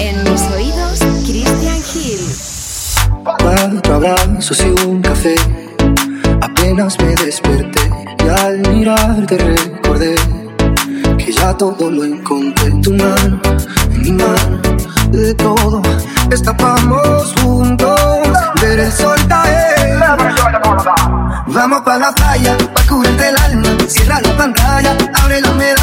En mis oídos, Christian Hill. Cuatro abrazos y un café. Apenas me desperté y al mirarte recordé que ya todo lo encontré. Tu mano, en mi mano, de todo escapamos juntos. Ver el sol caer. Vamos para la playa, pa' curarte el alma. Cierra la pantalla, abre la mera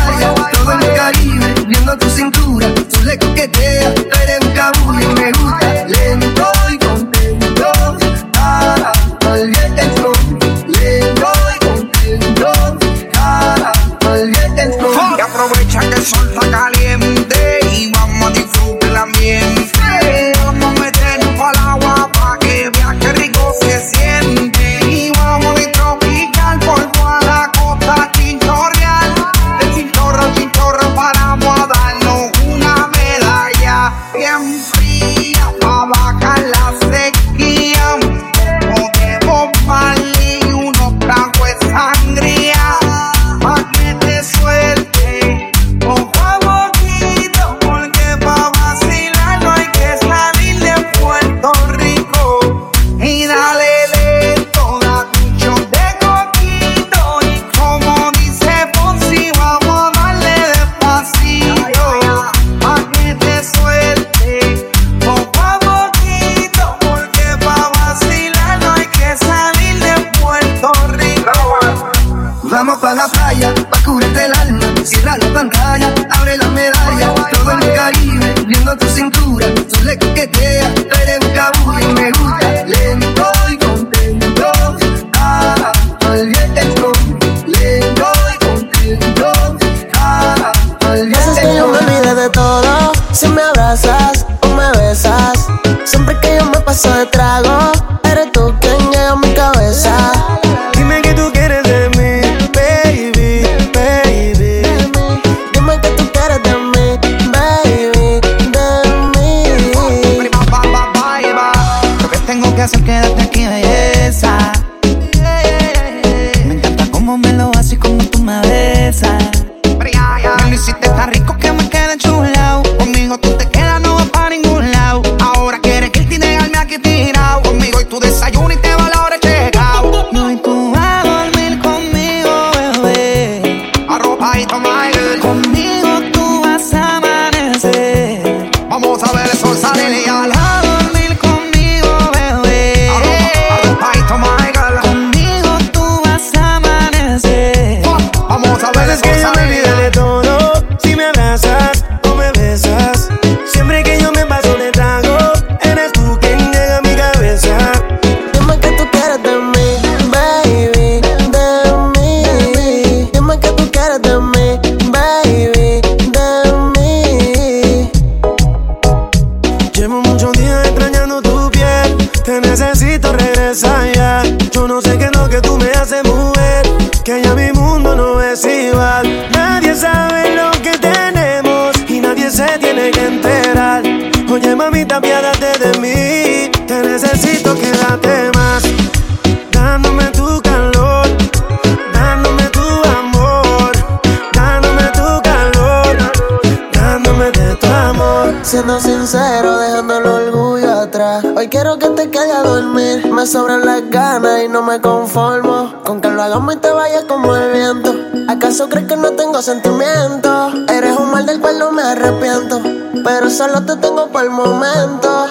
sentimientos. Eres un mal del cual no me arrepiento. Pero solo te tengo por el momento.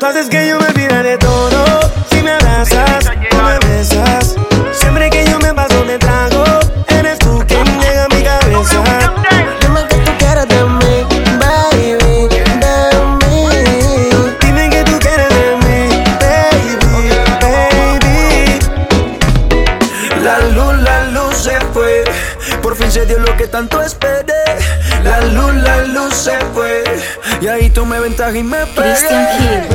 Tú haces que yo me tentar rimar Christian Key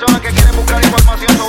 personas que quieren buscar información.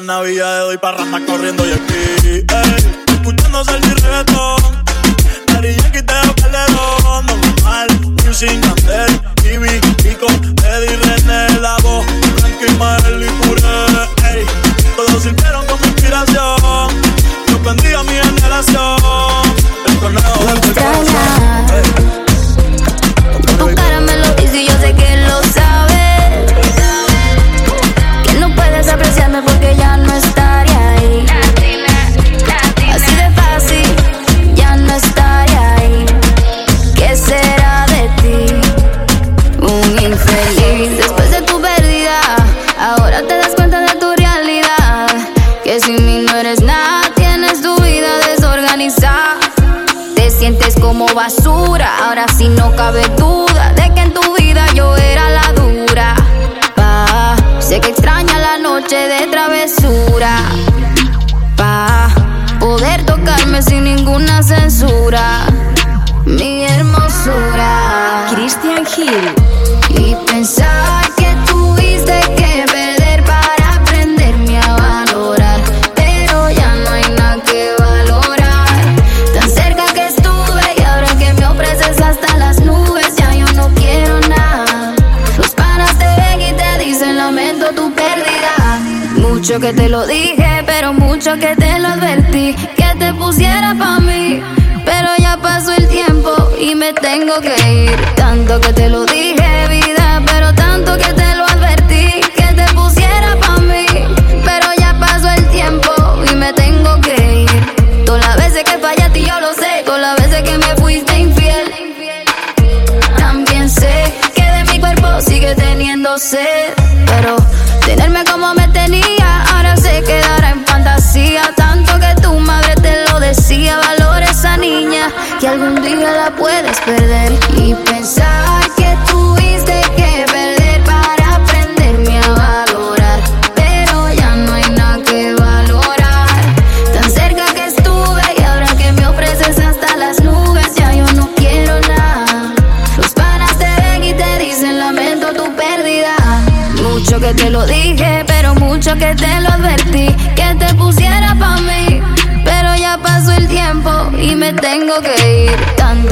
esta Navidad de doy parranda corriendo y aquí, ey. que te lo dije, pero mucho que te lo advertí. Que te pusiera pa' mí, pero ya pasó el tiempo y me tengo que ir. Tanto que te lo dije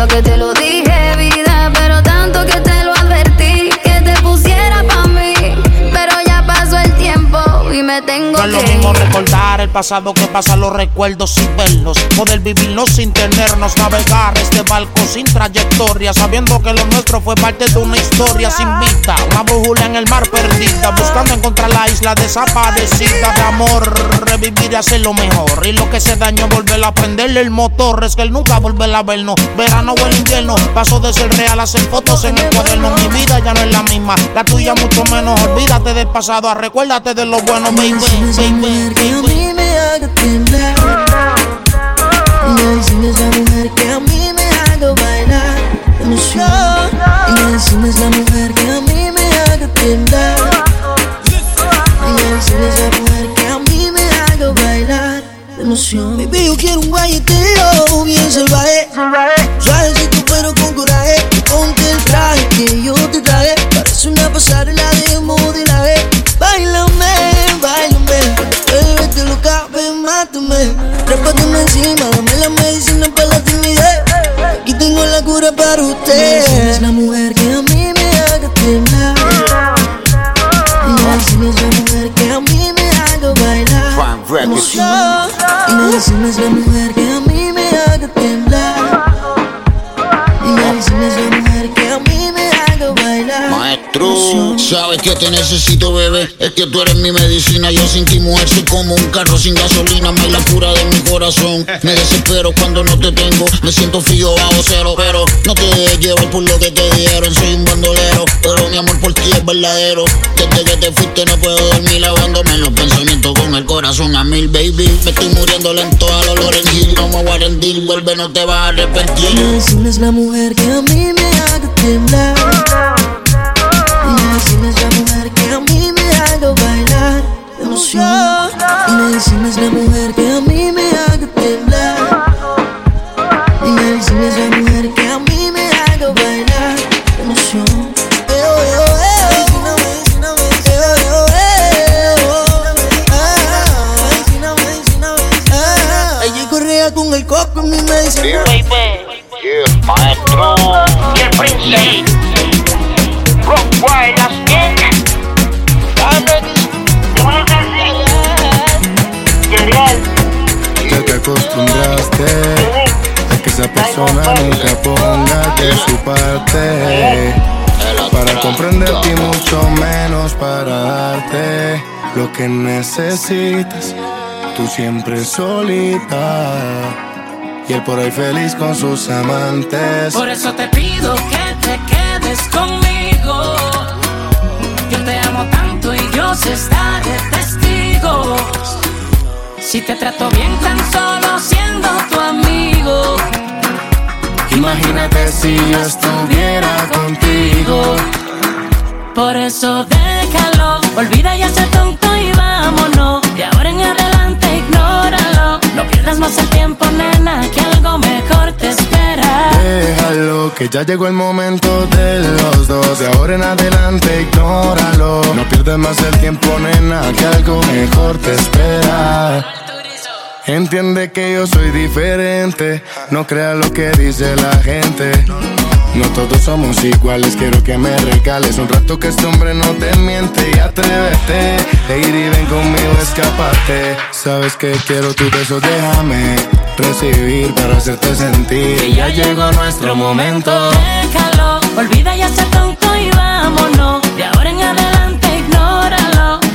que te lo ir. recordar el pasado que pasar los recuerdos sin verlos. Poder vivirlos sin tenernos, navegar este barco sin trayectoria. Sabiendo que lo nuestro fue parte de una historia sin vista. Una brújula en el mar perdida. Buscando encontrar la isla desaparecida de amor. Revivir y hacer lo mejor. Y lo que se dañó, volver a prenderle el motor. Es que él nunca volverá a vernos. Verano o el invierno. Paso de ser real a hacer fotos en el cuaderno. Mi vida ya no es la misma. La tuya mucho menos. Olvídate del pasado. Recuérdate de lo bueno, baby. baby, que a mí me haga temblar. Me dicen es la mujer que a mí me haga bailar emoción. Me dicen es la mujer que a mí me haga temblar. Me dicen es la mujer que a mí me haga bailar emoción. Baby, yo quiero un guayeteo bien salvaje. Suavecito pero con coraje. Ponte el traje que yo te traje. Parece una pasarela te necesito, bebé. Es que tú eres mi medicina. Yo sin ti, mujer, soy como un carro sin gasolina. Me la cura de mi corazón. Me desespero cuando no te tengo. Me siento frío bajo cero, pero no te dejes llevar por lo que te dieron. Soy un bandolero, pero mi amor por ti es verdadero. Desde que te fuiste no puedo dormir lavándome los pensamientos con el corazón a mil, baby. Me estoy muriendo lento a los Lorenz No me voy a vuelve, no te vas a arrepentir. La mujer que a mí me haga temblar. Y me es la mujer que a mí me haga bailar emoción. Y me es la mujer que a mí me haga temblar. Y me es la mujer de su parte para comprenderte y mucho menos para darte lo que necesitas. Tú siempre solita y él por ahí feliz con sus amantes. Por eso te pido que te quedes conmigo. Yo te amo tanto y Dios está de testigo. Si te trato bien tan solo siendo tu amigo. Imagínate si yo estuviera contigo. Por eso déjalo, olvida ya ese tonto y vámonos. De ahora en adelante ignóralo. No pierdas más el tiempo, nena, que algo mejor te espera. Déjalo, que ya llegó el momento de los dos. De ahora en adelante, ignóralo. No pierdas más el tiempo, nena, que algo mejor te espera. Entiende que yo soy diferente. No creas lo que dice la gente. No todos somos iguales, quiero que me regales un rato que este hombre no te miente y atrévete. E ir y ven conmigo, escapate. Sabes que quiero tu beso, déjame recibir para hacerte sentir. Que ya llegó nuestro momento. Déjalo, Olvida ya ese tonto y vámonos. De ahora en adelante.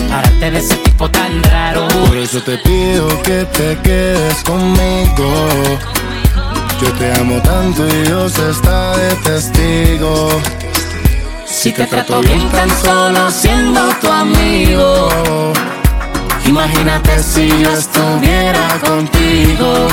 separarte de ese tipo tan raro. Por eso te pido que te quedes conmigo. Yo te amo tanto y Dios está de testigo. Si te trato bien tan solo siendo tu amigo. Imagínate si yo estuviera contigo.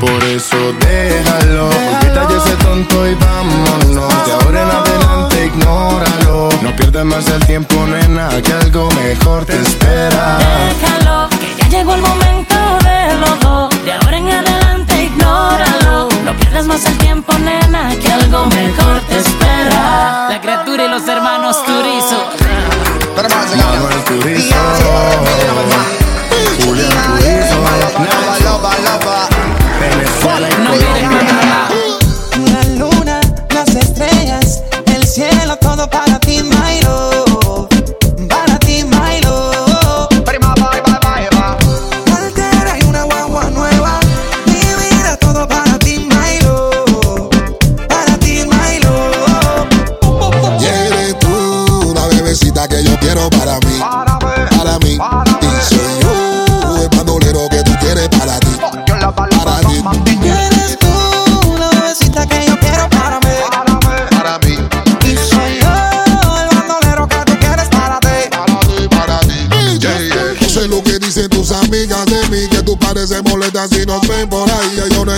Por eso déjalo, olvida ya ese tonto y vámonos. De ahora en adelante ignóralo. No pierdas más el tiempo, nena, que algo mejor te espera. Déjalo, que ya llegó el momento de los dos. De ahora en adelante ignóralo. No pierdas más el tiempo, nena, que algo mejor te espera. La criatura y los hermanos Turizo. Manuel Turizo, Julián Turizo, Venezuela y La luna, las estrellas,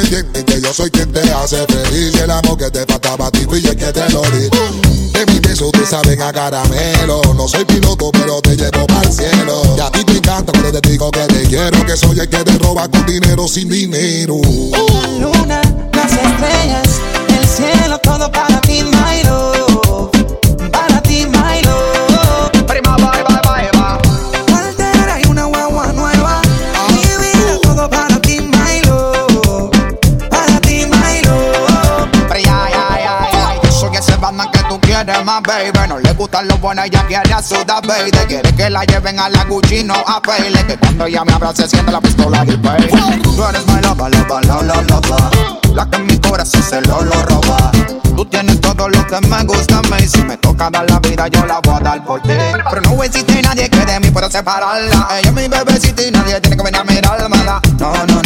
que yo soy quien te hace feliz. El amor que te faltaba a ti fui yo que te lo di. De mi beso te saben a caramelo. No soy piloto, pero te llevo para el cielo. Y a ti te encanta cuando te digo que te quiero. Que soy el que te roba con dinero sin dinero. La luna, las estrellas, el cielo, todo para ti, my baby. No le gustan los buenos, ella quiere a su da, baby. Quiere que la lleven a la Gucci, no a Pele. Que cuando ella me abrace, siente la pistola y pay. Tú eres my lover, lover, lover, lover. La que en mi corazón se lo, lo roba. Tú tienes todo lo que me gusta mí. Si me toca dar la vida, yo la voy a dar por ti. Pero no existe nadie que de mí pueda separarla. Ella es mi bebecita y nadie tiene que venir a no, no, no,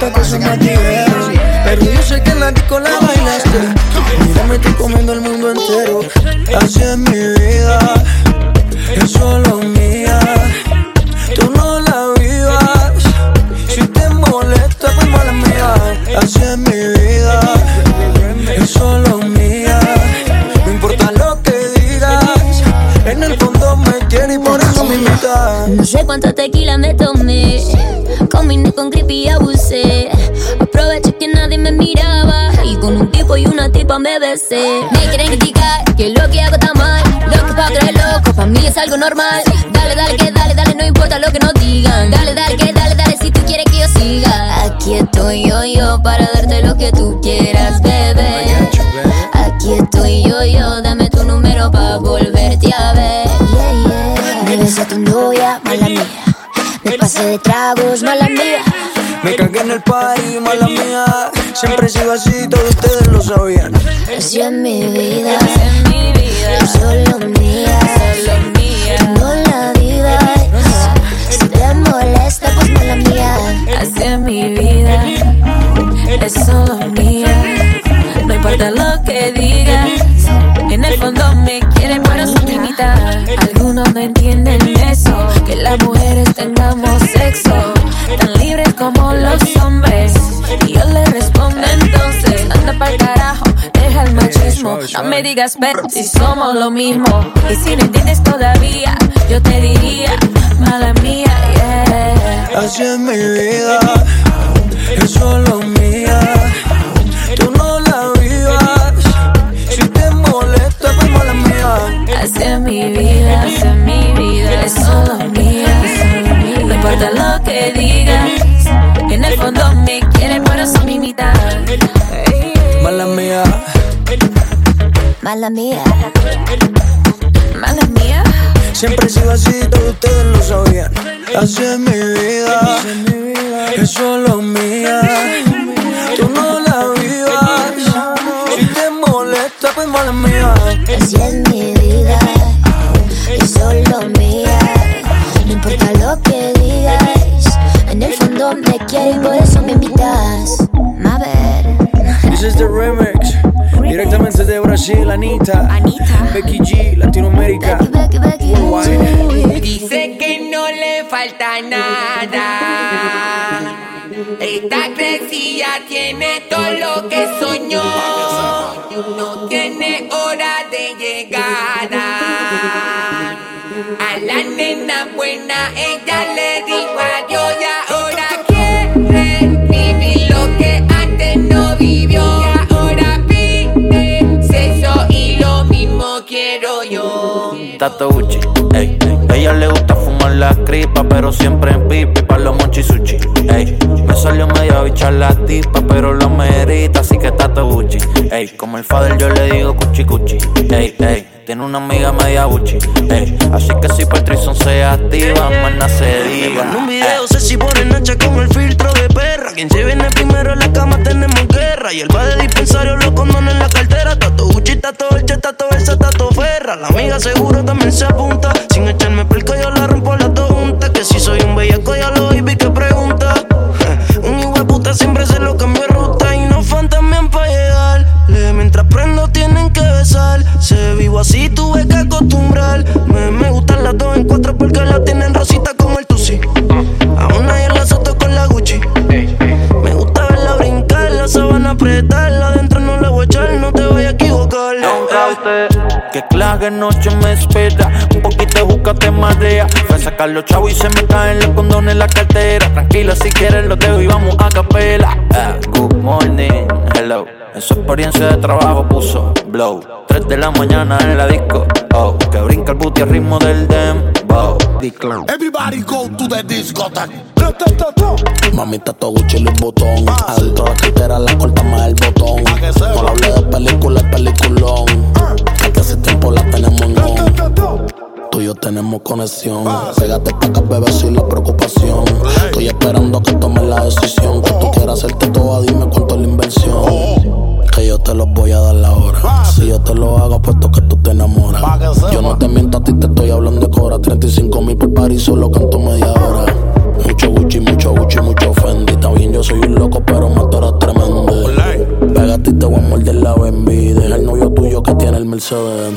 me dijeron Pero yo sé que en la disco la bailaste. Mira, me estoy comiendo el mundo entero. Así es mi vida. Es solo mía. Tú no la vivas. Si te molesta, pues mala mía. Así es mi vida déjame besar. Me quieren criticar que lo que hago está mal. Loco pa' creer loco, pa' mí es algo normal. Dale, dale, que dale, dale, no importa lo que nos digan. Dale, dale, que dale, dale, si tú quieres que yo siga. Aquí estoy yo, yo, para darte lo que tú quieras, bebé. Aquí estoy yo, yo, dame tu número pa' volverte a ver. Yeah, yeah. Me besé a tu novia, mala mía. Me pasé de tragos, mala mía. Me cagué en el party, mala mía. Siempre sigo así, todos ustedes lo sabían. Así es mi vida, es mi vida, solo mía, solo mía. La vida, si te molesta, pues mala mía. Así es mi vida, es solo mía. No importa lo que digas, en el fondo me quieren, pero son mi mitad. Algunos no entienden eso, que las mujeres tengamos sexo, tan libres como No me digas, ven, si somos lo mismo. Y si no entiendes todavía, yo te diría, mala mía, yeah. Así es mi vida, es solo mía. Tú no la vivas. Si te molesta, pues mala mía. Así es mi vida, así es mi vida, es solo mía, es solo mía. No importa lo que digas, en el fondo me quieren, pero son mi mitad. Mala mía. Mala mía, mala mía. Siempre sigo así, todos ustedes lo sabían. Así es mi vida, es solo mía. Tú no la vivas. Si te molesta, pues mala mía. Así es mi vida, es solo mía. No importa lo que digas, en el fondo me quieres y por eso me invitas. A ver, This is the remix. Directamente de Brasil, Anita. Becky G, Latinoamérica. Worldwide. Dice que no le falta nada. Esta crecilla tiene todo lo que soñó. No tiene hora de llegada. A la nena buena ella le dijo ey. Ella le gusta fumar la cripa, pero siempre en pipi pa' los monchi sushi, ey. Salió media bicha la tipa, pero lo merita, así que Tato Gucci, ey. Como el father yo le digo cuchi cuchi, ey, ey. Tiene una amiga media Gucci, ey. Así que si por trison se activa, nada se diga. En un video sé si pone nacha con el filtro de perra. Quien se viene primero en la cama tenemos guerra. Y el va de dispensario lo condona en la cartera. Tato Gucci, tato Elche, tato Versa, tato Ferra. La amiga seguro también se apunta. Sin echarme pelco yo la rompo las dos juntas. Que si soy un bellaco ya lo vi que pregunta. Las dos en cuatro porque la tienen rosita como el Tusi. Aún nadie la soto con la Gucci. Me gusta verla brincar, la sabana apretarla. Adentro Que clave noche me espera. Un poquito búscate madea. Fue a sacar los chavos y se me caen los condones en la cartera. Tranquila, si quieres los dejo y vamos a capela. Ah, good morning, hello. En su experiencia de trabajo puso blow. 3 de la mañana en la disco. Oh, que brinca el booty al ritmo del Everybody go to the discotheque. Mami, tato Gucci y Louis Vuitton Adentro de la cartera la corta más el botón. No le hablé de película, el peliculón Aquí hace tiempo la tenemos en Tú y yo tenemos conexión. Pégate pa' acá, bebé, sin la preocupación. Estoy esperando que tomes la decisión. Que tú quieras hacerte toda, dime cuánto es la inversión Que yo te lo voy a dar la hora Si yo te lo hago, puesto que tú te enamoras Yo no te miento, a ti te estoy hablando de cora 35 mil por par y solo canto media hora mucho Gucci, mucho Gucci, mucho Fendi. Está bien, yo soy un loco, pero eres tremendo. Pégate y te voy a morder la Bambi. Deja el novio tuyo que tiene el Mercedes.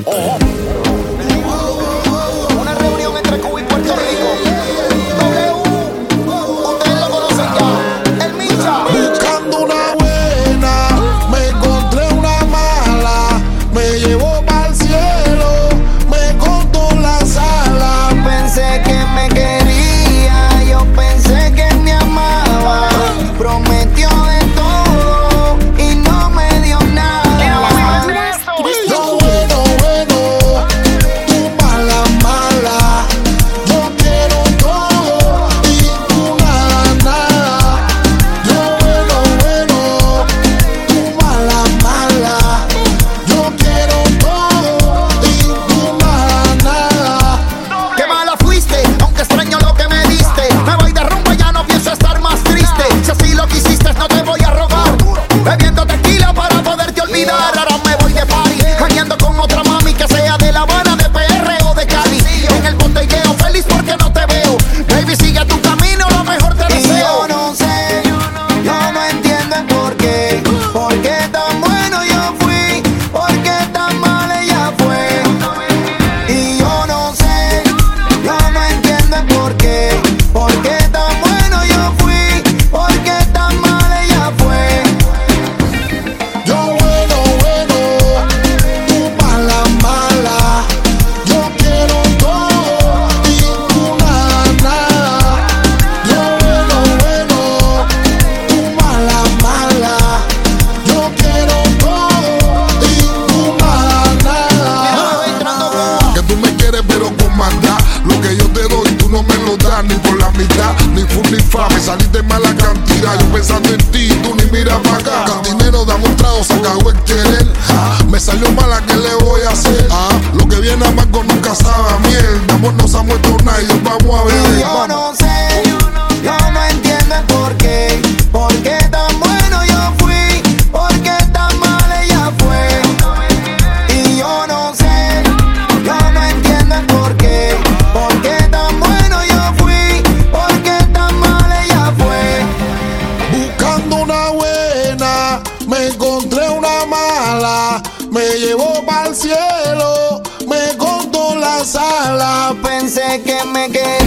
me llevó para el cielo, me cortó las alas, pensé que me quedé.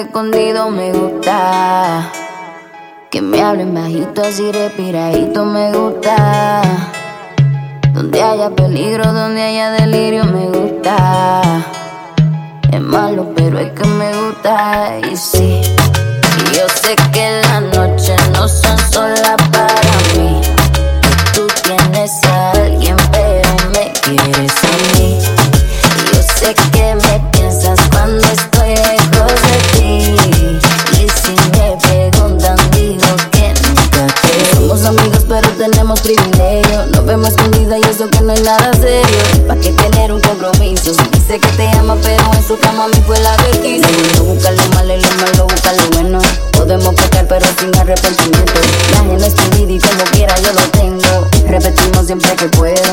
escondido me gusta. Que me hablen bajito así respiradito me gusta. Donde haya peligro, donde haya delirio me gusta. Es malo, pero es que me gusta y sí. Yo sé que las noches no son solas. nada serio. ¿Para qué tener un compromiso? Dice que te ama, pero en su cama a mí fue la que quiso. No busca lo malo y lo malo busca lo bueno. Podemos pecar, pero sin arrepentimiento. La gente es y como quiera yo lo tengo. Repetimos siempre que puedo.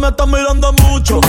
Me estás mirando mucho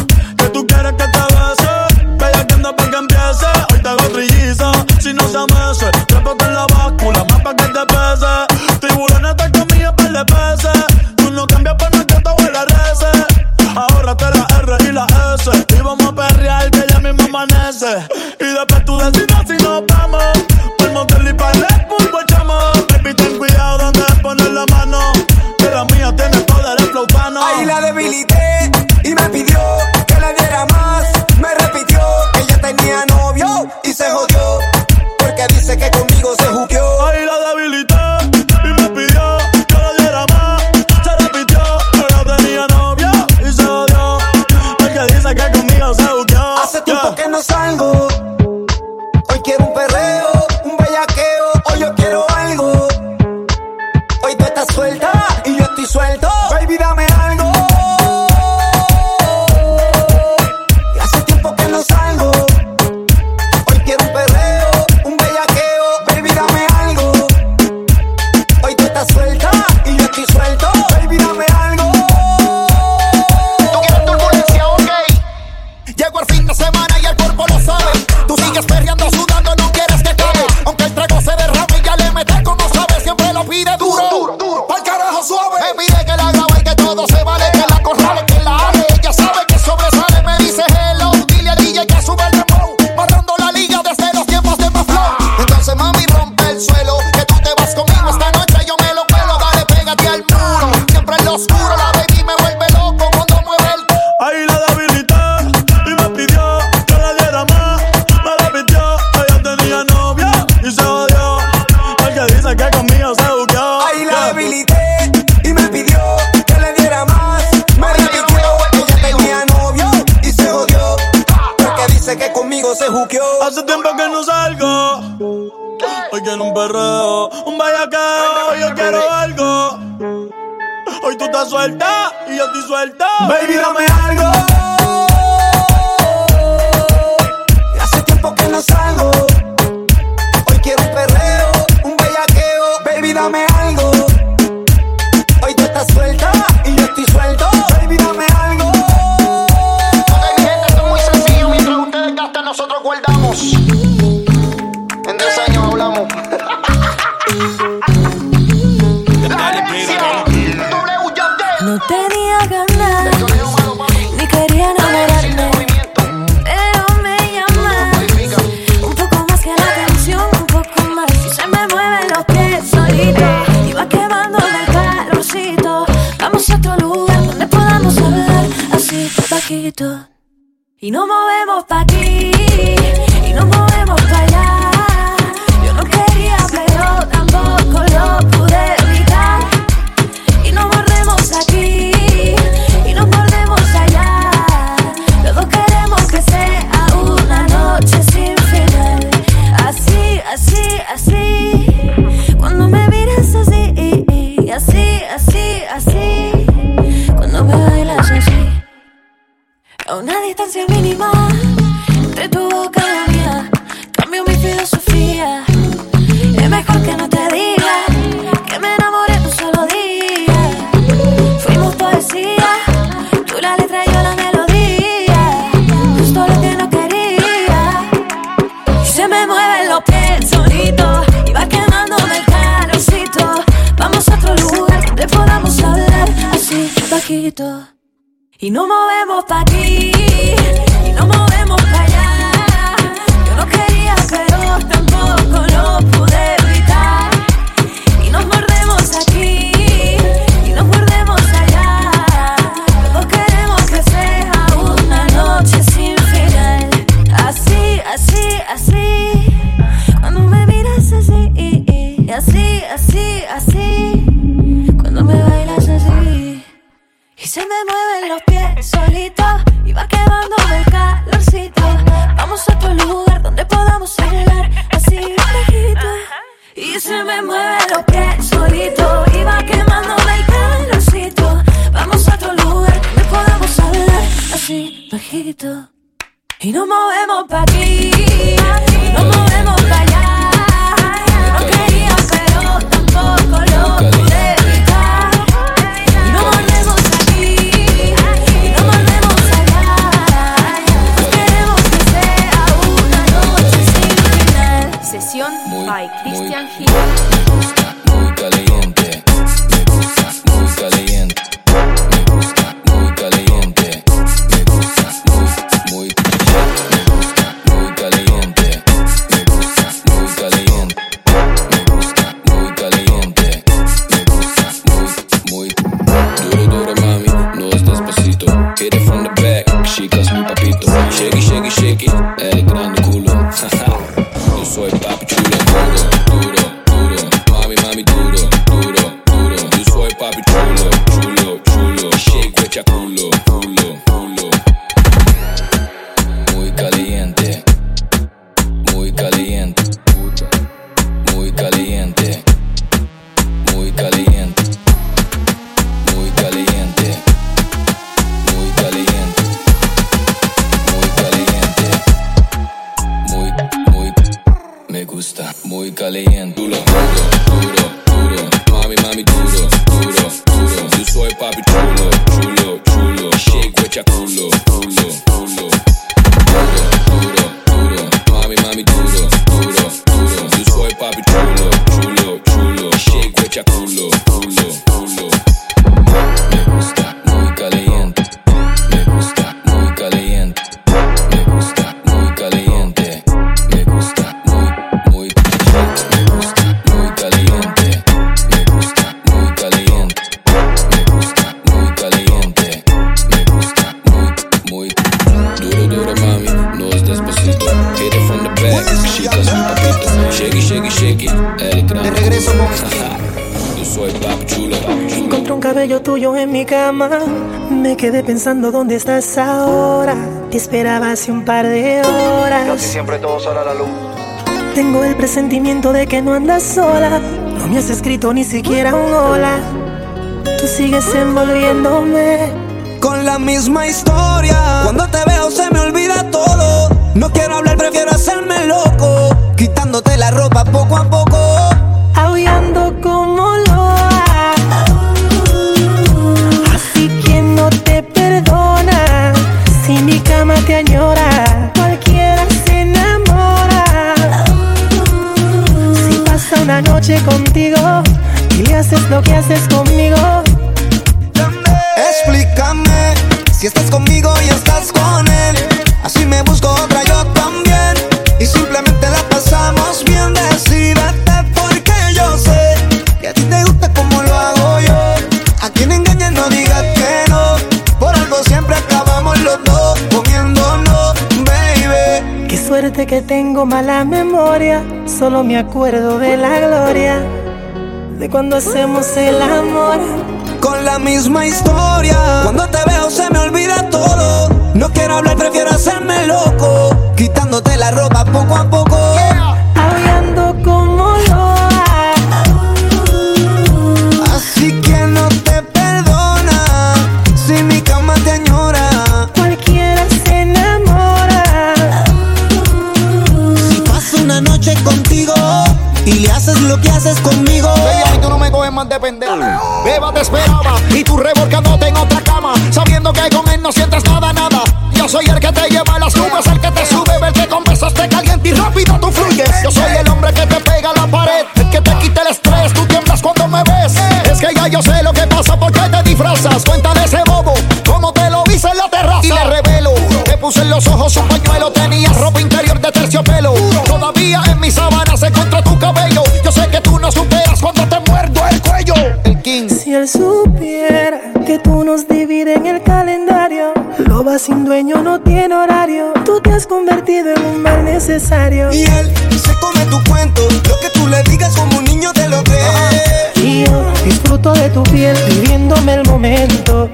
Y nos movemos pa' aquí, y nos movemos pa' allá. Yo no quería, pero tampoco lo se me mueven los pies solitos y va quemándome el calorcito. Vamos a otro lugar donde podamos hablar así bajito. Y se me mueven los pies solitos y va quemándome el calorcito. Vamos a otro lugar donde podamos hablar así bajito. Y nos movemos pa' aquí, nos movemos pa' allá. Cama. Me quedé pensando dónde estás ahora. Te esperaba hace un par de horas. Casi siempre todo sale a la luz. Tengo el presentimiento de que no andas sola. No me has escrito ni siquiera un hola. Tú sigues envolviéndome. Con la misma historia. Cuando te veo se me olvida todo. No quiero hablar, prefiero hacerme loco. Quitándote la ropa poco a poco. lo que haces conmigo. Explícame si estás conmigo y estás con él. Así me busco otra yo también. Y simplemente la pasamos bien. Decídete porque yo sé que a ti te gusta como lo hago yo. A quien engañas no digas que no. Por algo siempre acabamos los dos comiéndonos, baby. Qué suerte que tengo mala memoria. Solo me acuerdo de la gloria de cuando hacemos el amor. Con la misma historia. Cuando te veo se me olvida todo. No quiero hablar, prefiero hacerme loco. Quitándote la ropa poco a poco. Beba te esperaba y tú revolcándote en otra cama. Sabiendo que con él no sientes nada, nada. Yo soy el que te lleva a las nubes, el que te sube, el que con besos te caliente y rápido tú fluyes. Necesario. Y él se come tu cuento. Lo que tú le digas como un niño te lo cree. Y yo disfruto de tu piel, viviéndome el momento.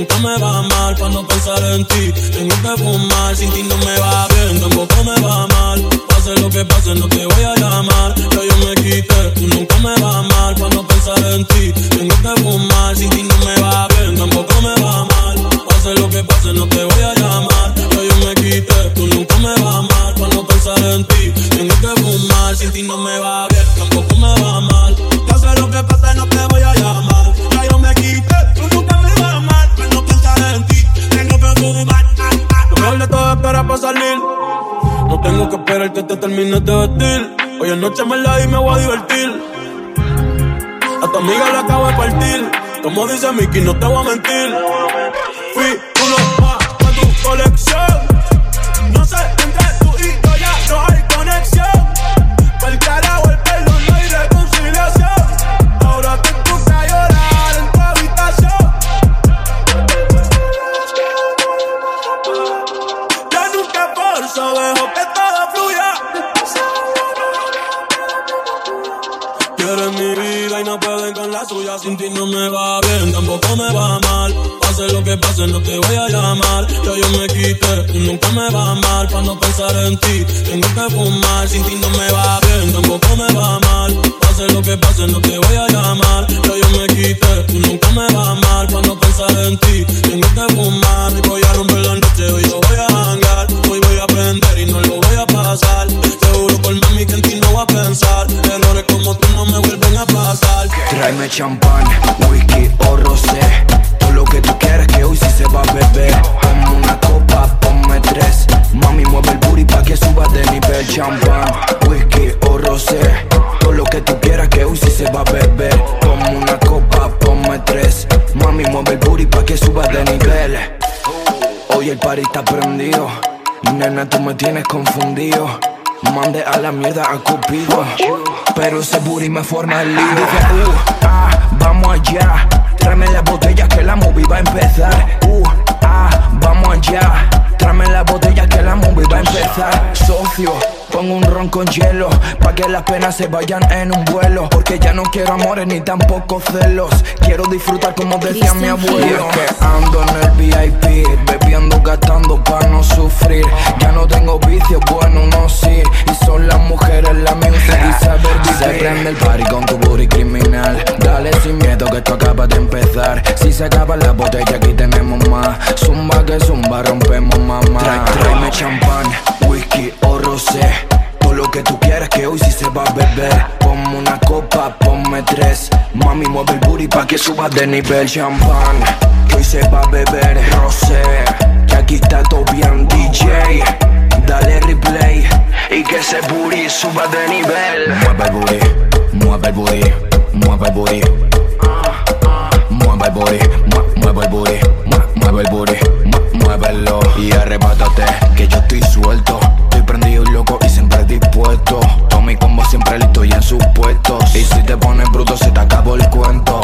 Nunca me va mal. Para no pensar en ti, tengo que fumar. Sin ti no me va bien, tampoco me va mal. Pase lo que pase, no te voy a llamar. Ya yo me quité, tú nunca me va mal. Para no pensar en ti, tengo que fumar. Sin ti no me va bien, tampoco me va mal. Pase lo que pase, no te voy a llamar. Ya yo me quité, tú nunca me va mal. Para no pensar en ti, tengo que fumar. Sin ti no me va bien, tampoco me va mal. Pase lo que pase, no te voy No tengo que esperar que te termines de vestir. Hoy en noche me la y me voy a divertir. A tu amiga la acabo de partir. Como dice Mickey, no te voy a mentir. Lo que voy a llamar. Ya yo me quité, tú nunca me va mal. Para no pensar en ti, tengo que fumar. Sin ti no me va bien, tampoco me va mal. Pase lo que pase, no te voy a llamar. Ya yo me quité, tú nunca me va mal. Para no pensar en ti, tengo que fumar. Y voy a romper la noche, hoy yo voy a hangar. Hoy voy a aprender y no lo voy a pasar. Seguro por mami que en ti no voy a pensar. Errores como tú no me vuelven a pasar. Tráeme champán, whisky o rosé tú quieres que hoy sí se va a beber. Ponme una copa, ponme tres. Mami, mueve el booty pa' que suba de nivel. Champán, whisky o rosé. Todo lo que tú quieras que hoy sí se va a beber. Ponme una copa, ponme tres. Mami, mueve el booty pa' que suba de nivel. Hoy el party está prendido. Nena, tú me tienes confundido. Mande a la mierda a Cupido. Pero ese booty me forma el lío. Uh, ah, vamos allá Tráeme las botellas que la movie va a empezar. Uh, ah, vamos allá. Tráeme las botellas que la movie va a empezar. Socio, pongo un ron con hielo. Pa' que las penas se vayan en un vuelo. Porque ya no quiero amores ni tampoco celos. Quiero disfrutar como decía mi abuelo. Y es que ando en el VIP, bebiendo, gastando pa' no sufrir. Ya no tengo vicios, bueno, no sí. Y son las mujeres la music y saber vivir. Se prende el party con tu booty criminal. Dale sin miedo que esto acaba de empezar. Si se acaba la botella, aquí tenemos más. Zumba que zumba, rompemos mamá. Tráeme champán, whisky o rosé. Todo lo que tú quieras que hoy sí se va a beber. Ponme una copa, ponme tres. Mami, mueve el booty pa' que suba de nivel. Champán, que hoy se va a beber. Rosé, que aquí está todo bien DJ. Dale replay y que ese booty suba de nivel. Mueve el booty, mueve el booty, mueve el booty. Mueve el booty, mu- mueve el booty, mu- mueve el booty, mu- muévelo y arrebátate que yo estoy suelto. Estoy prendido y loco y dispuesto. Todo mi combo siempre listo y en sus puestos. Y si te pones bruto se te acabó el cuento.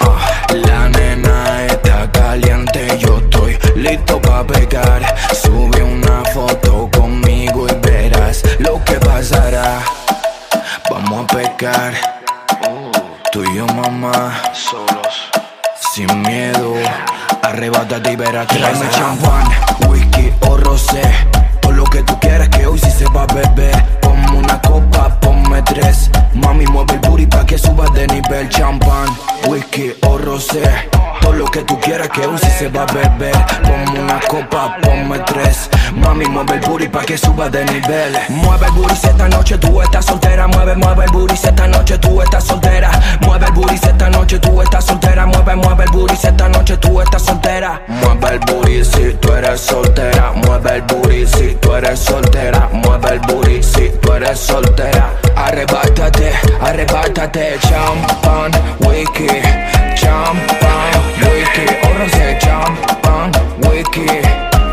Ah, La nena está caliente, yo estoy listo pa' pegar. Sube una foto conmigo y verás lo que pasará. Vamos a pecar, tú y yo mamá, solos, sin miedo. Arrebátate y verás que Tráeme champán, whisky o rosé. Que tú quieras que hoy sí se va a beber. Ponme una copa, ponme tres. Mami, mueve el booty pa' que subas de nivel. Champán, whisky o rosé. Todo lo que tú quieras que hoy sí se va a beber. Ponme una copa, ponme tres. Mami, mueve el booty pa' que subas de nivel. Mueve el booty si esta noche tú estás soltera. Mueve, mueve el booty si esta noche tú estás soltera. Mueve el booty si esta noche tú estás soltera. Mueve, mueve el booty si esta noche tú estás soltera. Mueve el booty si tú eres soltera. Mueve el booty si tú eres soltera. Mueve el booty si tú eres soltera. Arrebátate, arrebátate. Champán, whisky, champán, whisky. O rosé, champán, whisky,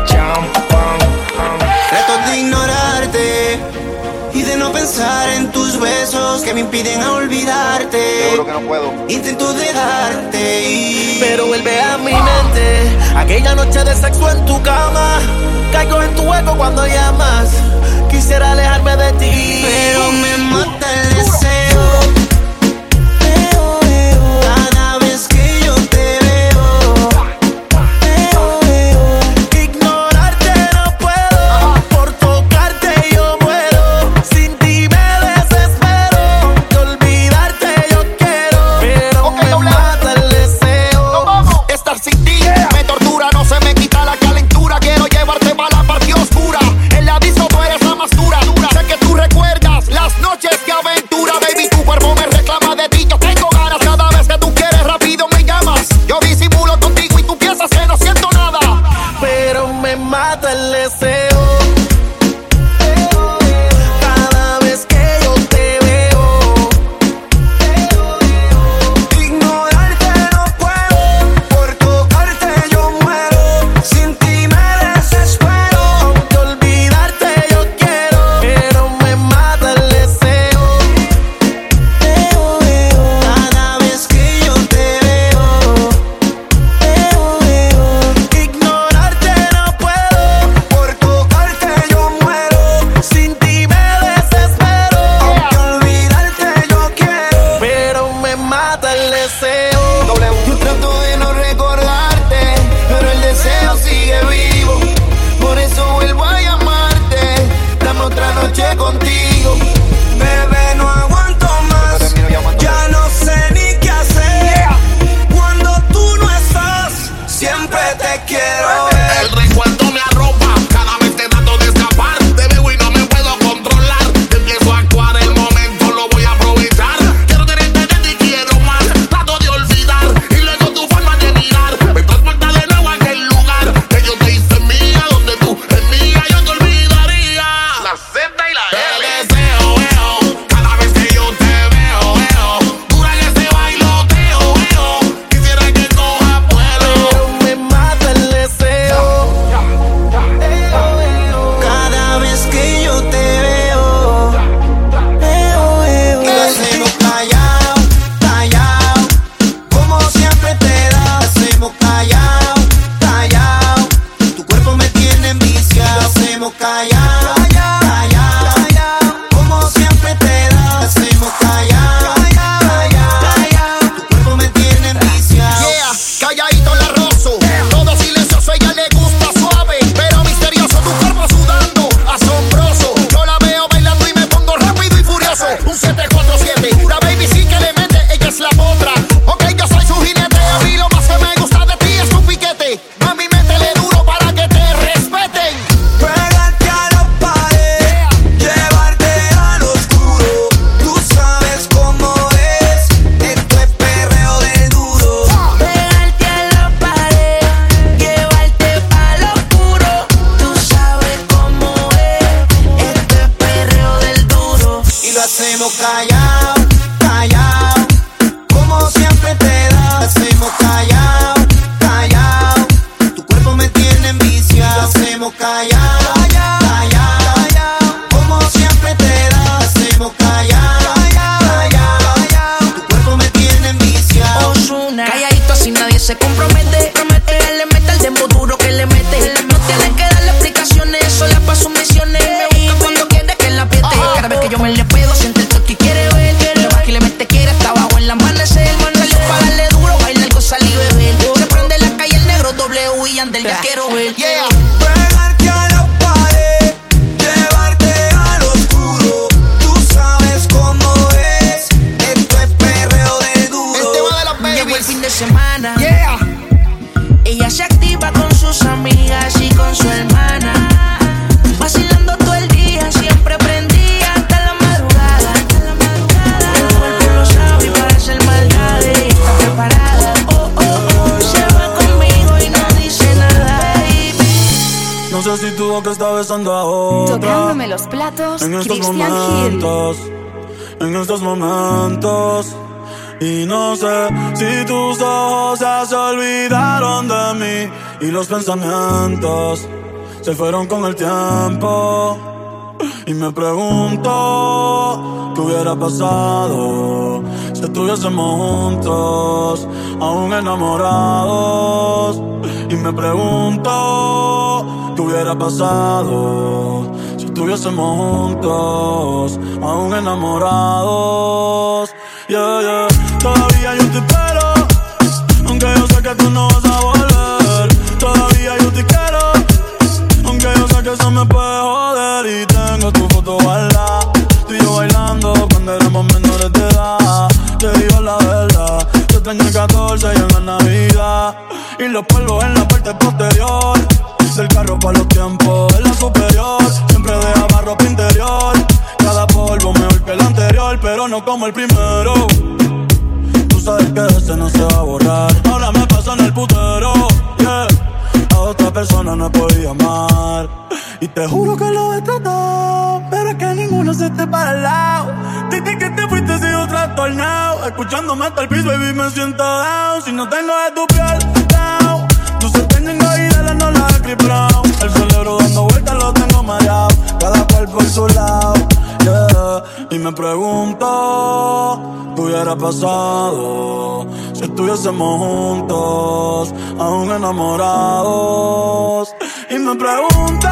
champán. Trato de ignorarte y de no pensar en tus besos que me impiden a olvidarte. Seguro que no puedo. Intento dejarte y Pero vuelve a mi mente aquella noche de sexo en tu cama. Caigo en tu hueco cuando llamas. Quisiera alejarme de ti. Pero los pensamientos se fueron con el tiempo. Y me pregunto qué hubiera pasado si estuviésemos juntos, aún enamorados. Y me pregunto qué hubiera pasado si estuviésemos juntos, aún enamorados. Yeah, yeah. Todavía yo te espero, aunque yo sé que tú no me puede joder y tengo tu foto guardada Tú y yo bailando cuando éramos menores de edad. Te digo la verdad, yo extraño el 14 y en la Navidad. Y los polvos en la parte posterior Del carro para los tiempos en la superior. Siempre dejaba ropa interior Cada polvo mejor que el anterior Pero no como el primero te juro que lo he tratado, pero es que ninguno se te para al lado. Desde que te fuiste he sido trastornado. Escuchándome hasta el piso, baby, me siento down. Si no tengo de tu piel, down. Tú se tengo y de la no la he. El cerebro dando vueltas lo tengo mareado. Cada cual por su lado, yeah. Y me pregunto, ¿qué hubiera pasado si estuviésemos juntos, aún enamorados? Y me pregunto,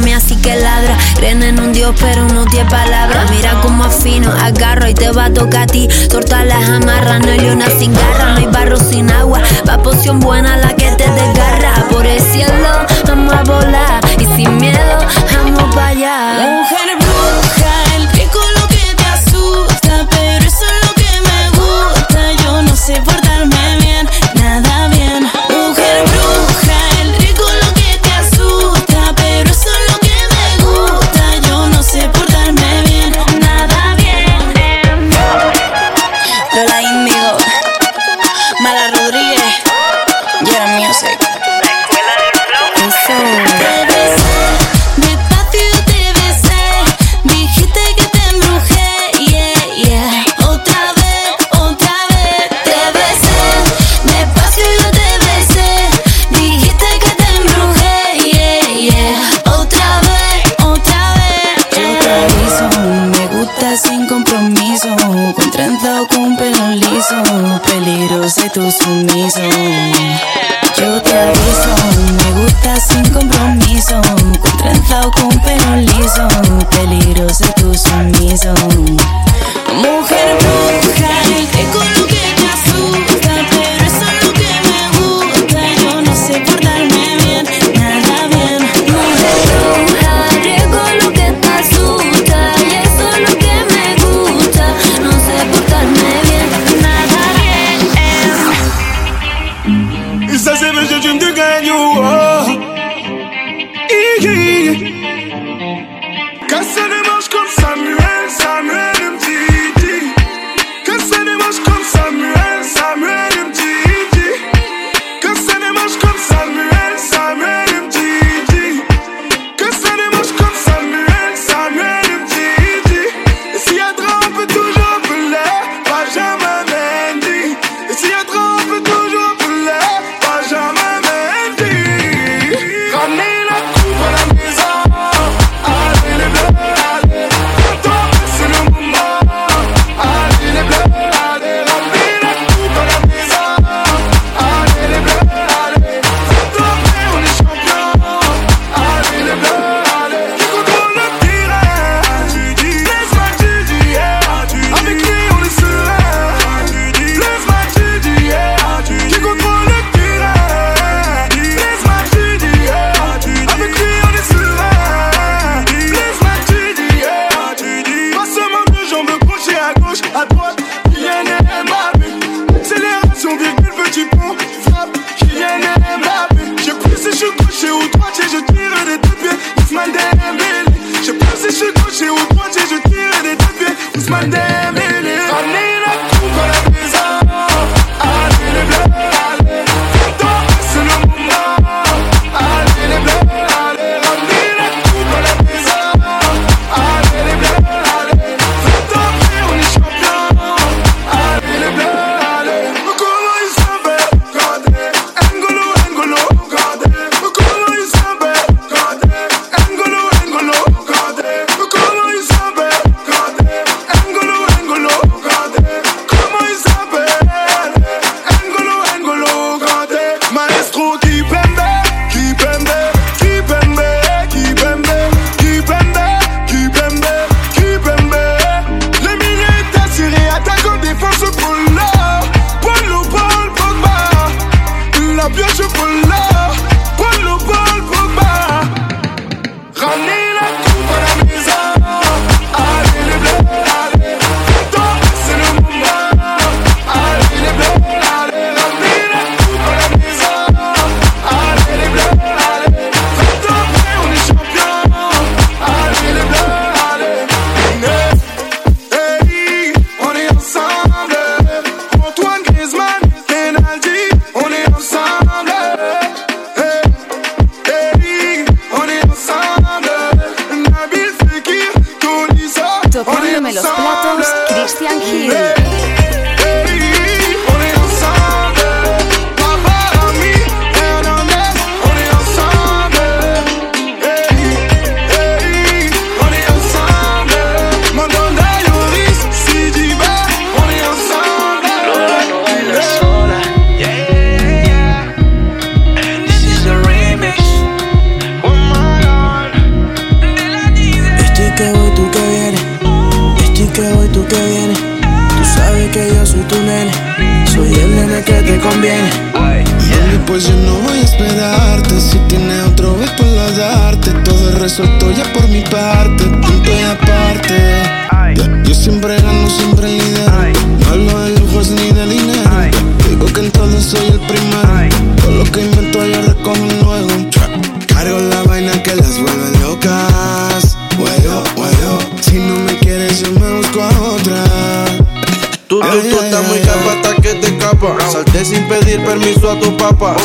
Mí, así que ladra. Creen en un Dios, pero no tiene palabra. Mira cómo afino, agarro y te va a tocar a ti. Torta las amarras, no hay leona sin garra, no hay barro sin agua. Va poción buena la que te desgarra. Por el cielo, vamos a volar. Y sin miedo, vamos pa' beautiful love.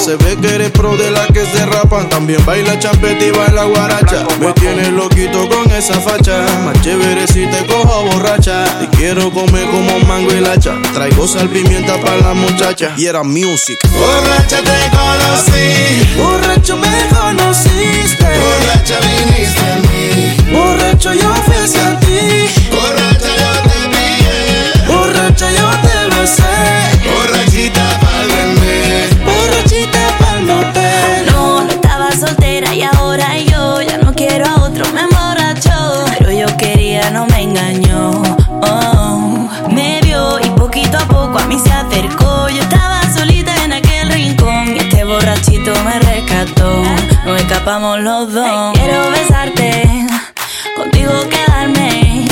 Se ve que eres pro de las que se rapan. También baila champeta y baila guaracha. Me tienes loquito con esa facha. Más chévere si te cojo borracha. Te quiero comer como mango y lacha. Traigo sal pimienta para la muchacha. Y era music. Borracha te conocí. Borracho me conociste. Borracha viniste a mí. Borracho yo fui a ti. Borracha yo te pillé. Borracha yo te besé. vamos los dos. Quiero besarte, contigo quedarme.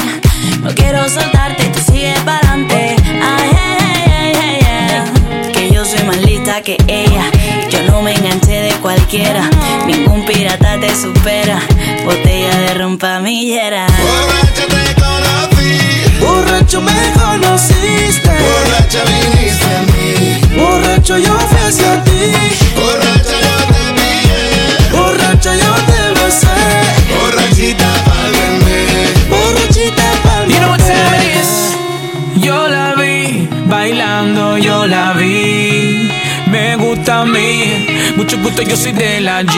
No quiero soltarte, y tú sigues para adelante. Ay, ay, ay, ay, Que yo soy más lista que ella. Yo no me enganché de cualquiera. Ningún pirata te supera. Botella de ron pa' millera. Borracho te conocí. Borracho me conociste. Borracha viniste a mí. Borracho yo ofrecí a ti. Borracha yo yo la vi bailando, yo la vi, me gusta A mí. Mucho gusto, yo soy de la G.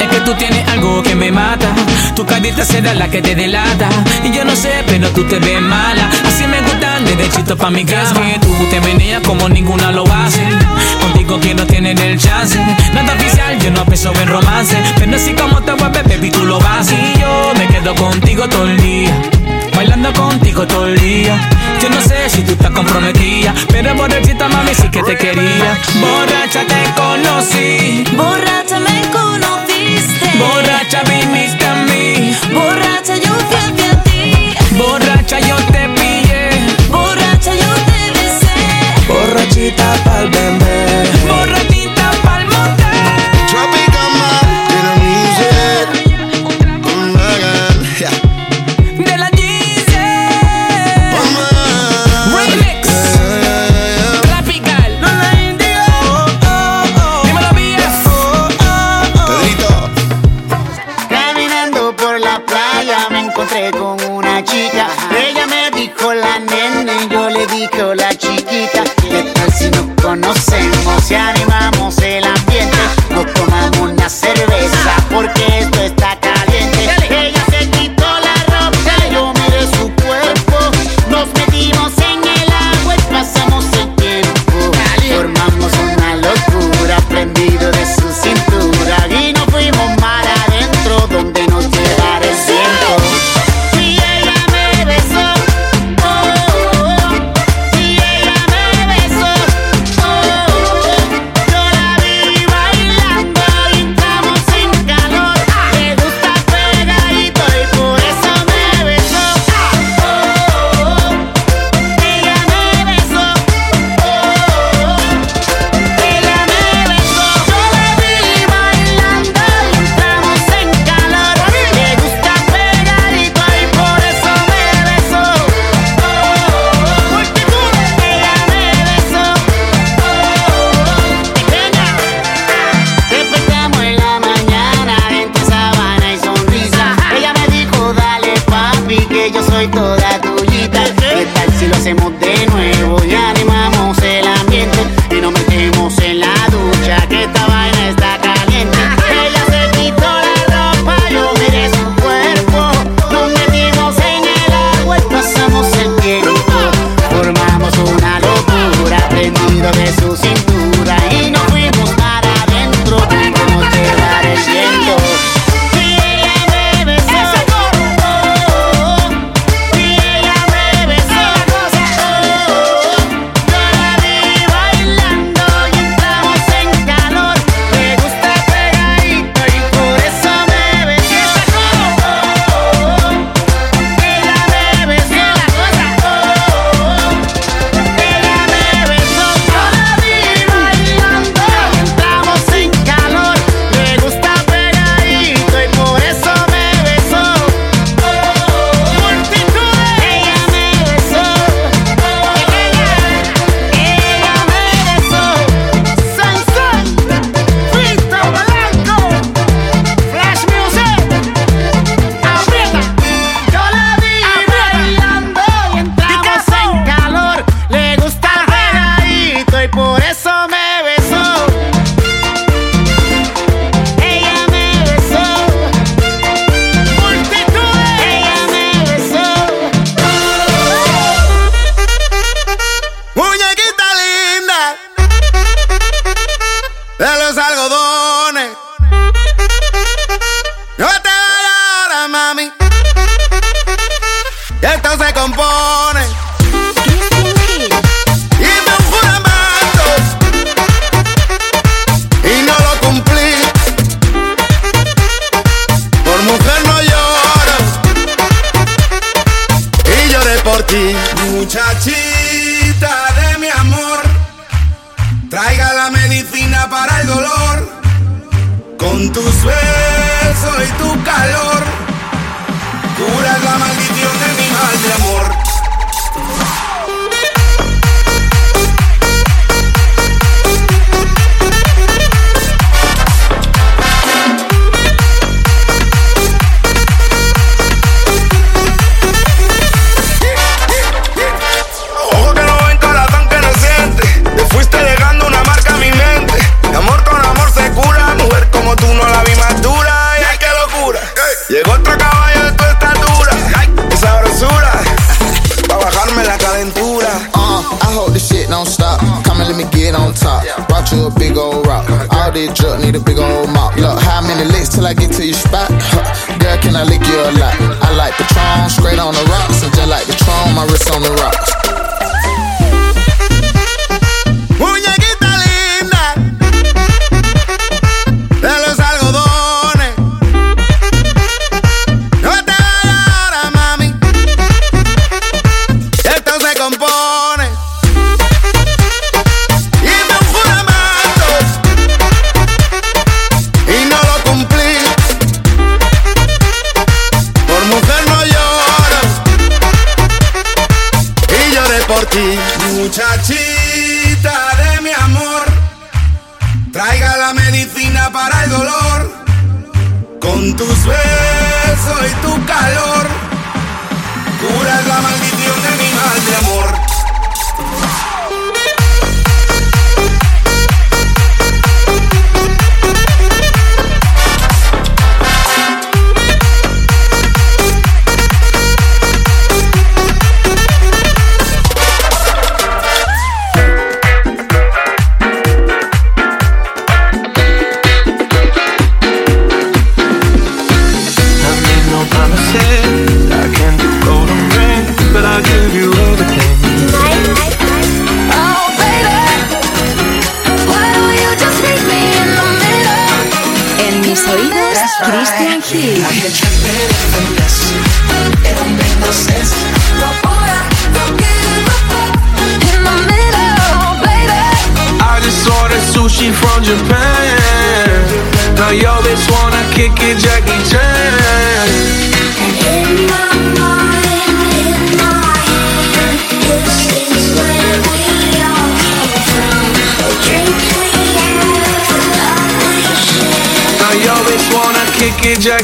Es que tú tienes algo que me mata. Tu carita será la que te delata. Y yo no sé, pero tú te ves mala. Así me gusta derechito pa' mi cama. Es que tú te meneas como ninguna lo hace. Contigo que no tienen el chance. Nada oficial, yo no pienso en romance. Pero así como te mueves, baby, tú lo vas. Y yo me quedo contigo todo el día. Bailando contigo todo el día. Yo no sé si tú estás comprometida. Pero borrachita, mami, sí que te quería. Borracha te conocí. Borracha me conociste. Borracha vi mi borrachita pa'l bebé. Yeah. algodones.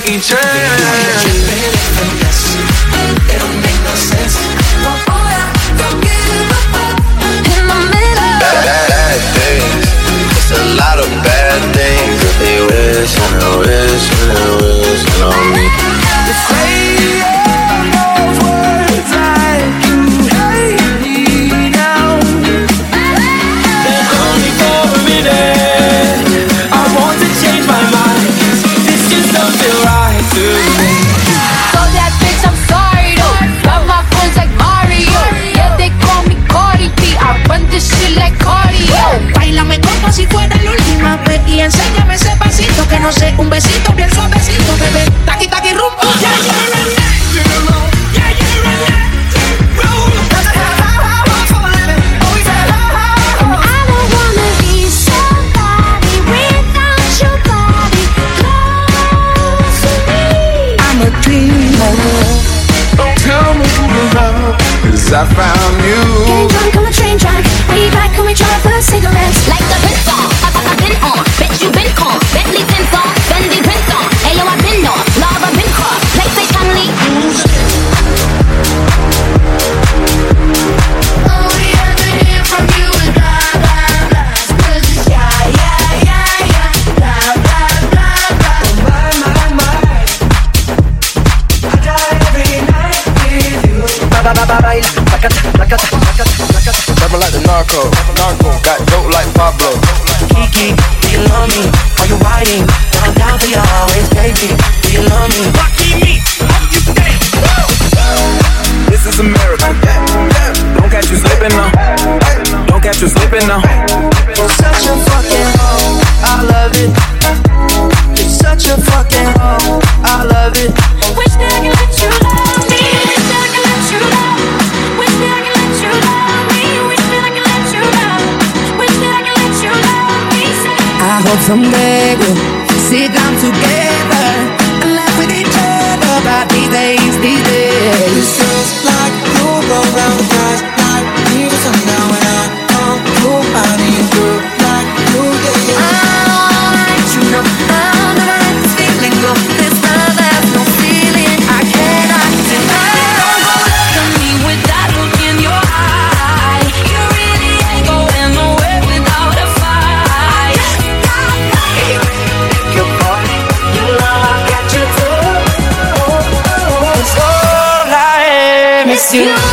each other. Like the narco, narco, got dope like Pablo. Kiki, do you love me? Are you? i you always. Do you love me? Lucky me, you. This is America. Don't catch you now. Don't catch you now. You're such a fucking hoe. I love it. You're such a fucking hoe. I love it. Wish that I could you love me someday we'll sit down together and laugh with each other about these days, these days. you.